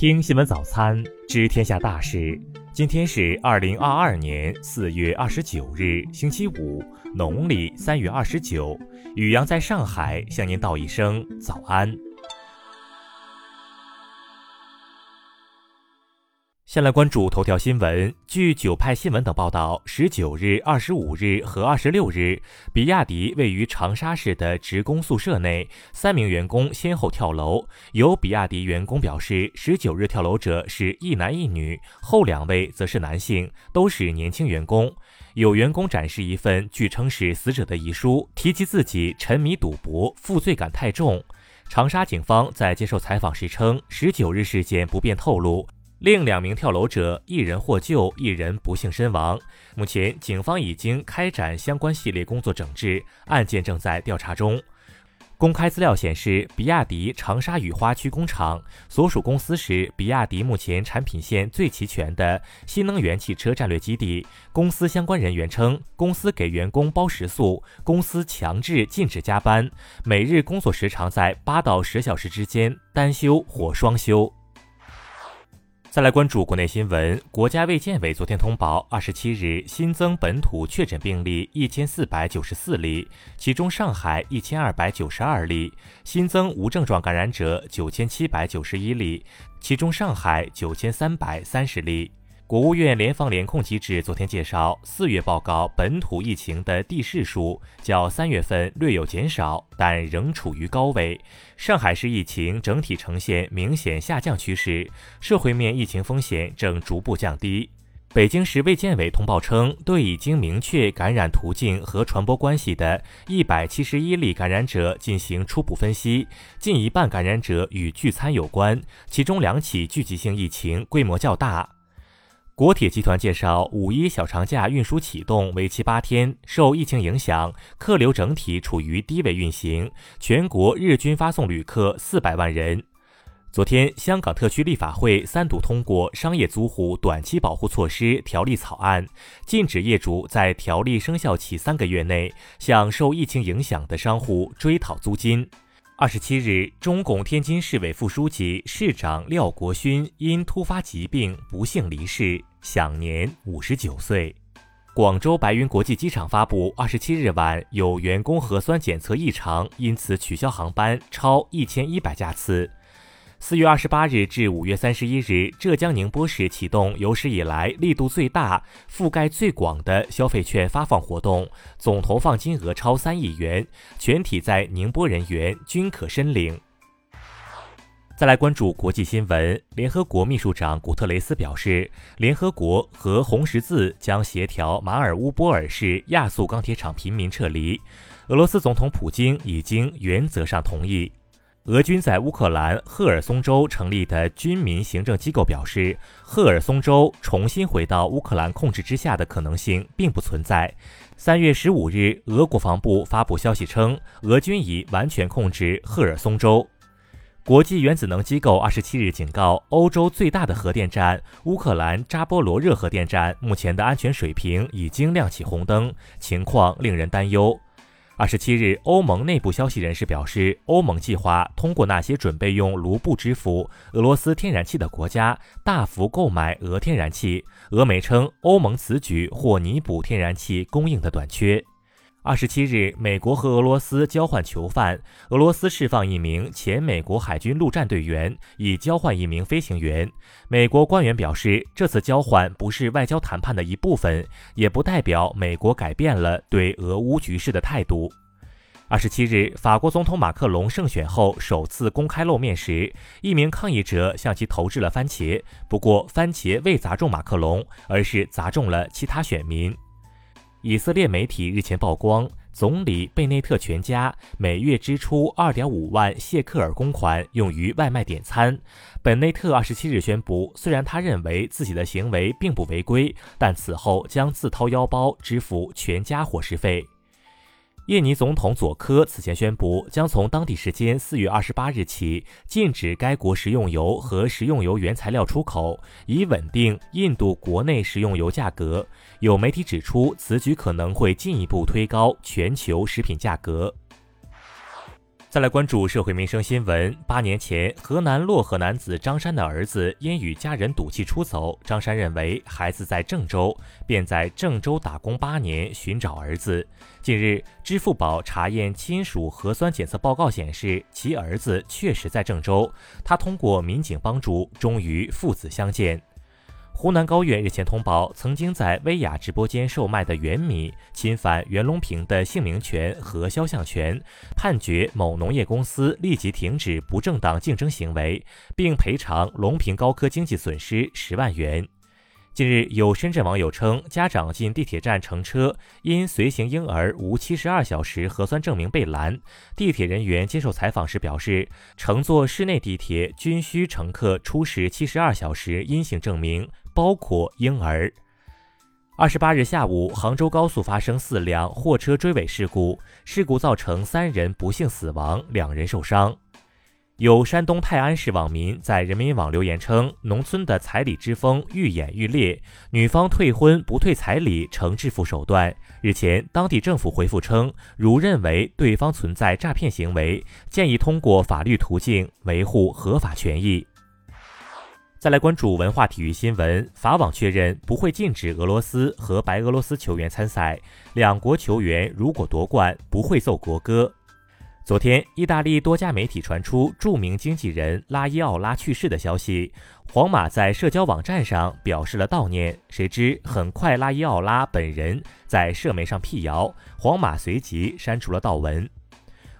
听新闻早餐，知天下大事。今天是二零二二年四月二十九日，星期五，农历三月二十九。雨阳在上海向您道一声早安。先来关注头条新闻。据九派新闻等报道，十九日、二十五日和二十六日，比亚迪位于长沙市的职工宿舍内，三名员工先后跳楼。有比亚迪员工表示，十九日跳楼者是一男一女，后两位则是男性，都是年轻员工。有员工展示一份据称是死者的遗书，提及自己沉迷赌博，负罪感太重。长沙警方在接受采访时称，十九日事件不便透露。另两名跳楼者，一人获救，一人不幸身亡。目前，警方已经开展相关系列工作整治，案件正在调查中。公开资料显示，比亚迪长沙雨花区工厂所属公司是比亚迪目前产品线最齐全的新能源汽车战略基地。公司相关人员称，公司给员工包食宿，公司强制禁止加班，每日工作时长在八到十小时之间，单休或双休。再来关注国内新闻，国家卫健委昨天通报，二十七日新增本土确诊病例一千四百九十四例，其中上海一千二百九十二例，新增无症状感染者九千七百九十一例，其中上海九千三百三十例。国务院联防联控机制昨天介绍，四月报告本土疫情的地市数较三月份略有减少，但仍处于高位。上海市疫情整体呈现明显下降趋势，社会面疫情风险正逐步降低。北京市卫健委通报称，对已经明确感染途径和传播关系的一百七十一例感染者进行初步分析，近一半感染者与聚餐有关，其中两起聚集性疫情规模较大。国铁集团介绍，五一小长假运输启动，为期八天。受疫情影响，客流整体处于低位运行，全国日均发送旅客四百万人。昨天，香港特区立法会三读通过《商业租户短期保护措施条例》草案，禁止业主在条例生效期三个月内向受疫情影响的商户追讨租金。二十七日，中共天津市委副书记、市长廖国勋因突发疾病不幸离世，享年五十九岁。广州白云国际机场发布，二十七日晚有员工核酸检测异常，因此取消航班超一千一百架次。四月二十八日至五月三十一日，浙江宁波市启动有史以来力度最大、覆盖最广的消费券发放活动，总投放金额超三亿元，全体在宁波人员均可申领。再来关注国际新闻，联合国秘书长古特雷斯表示，联合国和红十字将协调马尔乌波尔市亚速钢铁厂平民撤离。俄罗斯总统普京已经原则上同意。俄军在乌克兰赫尔松州成立的军民行政机构表示，赫尔松州重新回到乌克兰控制之下的可能性并不存在。三月十五日，俄国防部发布消息称，俄军已完全控制赫尔松州。国际原子能机构二十七日警告，欧洲最大的核电站乌克兰扎波罗热核电站目前的安全水平已经亮起红灯，情况令人担忧。二十七日，欧盟内部消息人士表示，欧盟计划通过那些准备用卢布支付俄罗斯天然气的国家，大幅购买俄天然气。俄媒称，欧盟此举或弥补天然气供应的短缺。二十七日，美国和俄罗斯交换囚犯，俄罗斯释放一名前美国海军陆战队员，以交换一名飞行员。美国官员表示，这次交换不是外交谈判的一部分，也不代表美国改变了对俄乌局势的态度。二十七日，法国总统马克龙胜选后首次公开露面时，一名抗议者向其投掷了番茄，不过番茄未砸中马克龙，而是砸中了其他选民。以色列媒体日前曝光，总理贝内特全家每月支出2.5万谢克尔公款用于外卖点餐。本内特27日宣布，虽然他认为自己的行为并不违规，但此后将自掏腰包支付全家伙食费。印尼总统佐科此前宣布，将从当地时间四月二十八日起禁止该国食用油和食用油原材料出口，以稳定印度国内食用油价格。有媒体指出，此举可能会进一步推高全球食品价格。再来关注社会民生新闻。八年前，河南漯河男子张山的儿子因与家人赌气出走，张山认为孩子在郑州，便在郑州打工八年寻找儿子。近日，支付宝查验亲属核酸检测报告显示，其儿子确实在郑州。他通过民警帮助，终于父子相见。湖南高院日前通报，曾经在薇娅直播间售卖的原米侵犯袁隆平的姓名权和肖像权，判决某农业公司立即停止不正当竞争行为，并赔偿隆平高科经济损失十万元。近日，有深圳网友称，家长进地铁站乘车，因随行婴儿无七十二小时核酸证明被拦。地铁人员接受采访时表示，乘坐市内地铁均需乘客出示七十二小时阴性证明。包括婴儿。二十八日下午，杭州高速发生四辆货车追尾事故，事故造成三人不幸死亡，两人受伤。有山东泰安市网民在人民网留言称，农村的彩礼之风愈演愈烈，女方退婚不退彩礼成致富手段。日前，当地政府回复称，如认为对方存在诈骗行为，建议通过法律途径维护合法权益。再来关注文化体育新闻，法网确认不会禁止俄罗斯和白俄罗斯球员参赛。两国球员如果夺冠，不会奏国歌。昨天，意大利多家媒体传出著名经纪人拉伊奥拉去世的消息，皇马在社交网站上表示了悼念。谁知很快，拉伊奥拉本人在社媒上辟谣，皇马随即删除了悼文。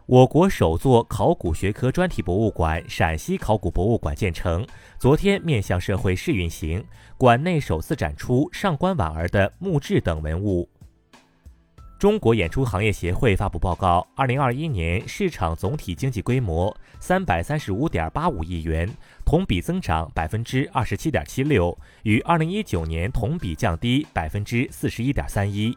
我国首座考古学科专题博物馆——陕西考古博物馆建成，昨天面向社会试运行。馆内首次展出上官婉儿的墓志等文物。中国演出行业协会发布报告：二零二一年市场总体经济规模三百三十五点八五亿元，同比增长百分之二十七点七六，与二零一九年同比降低百分之四十一点三一。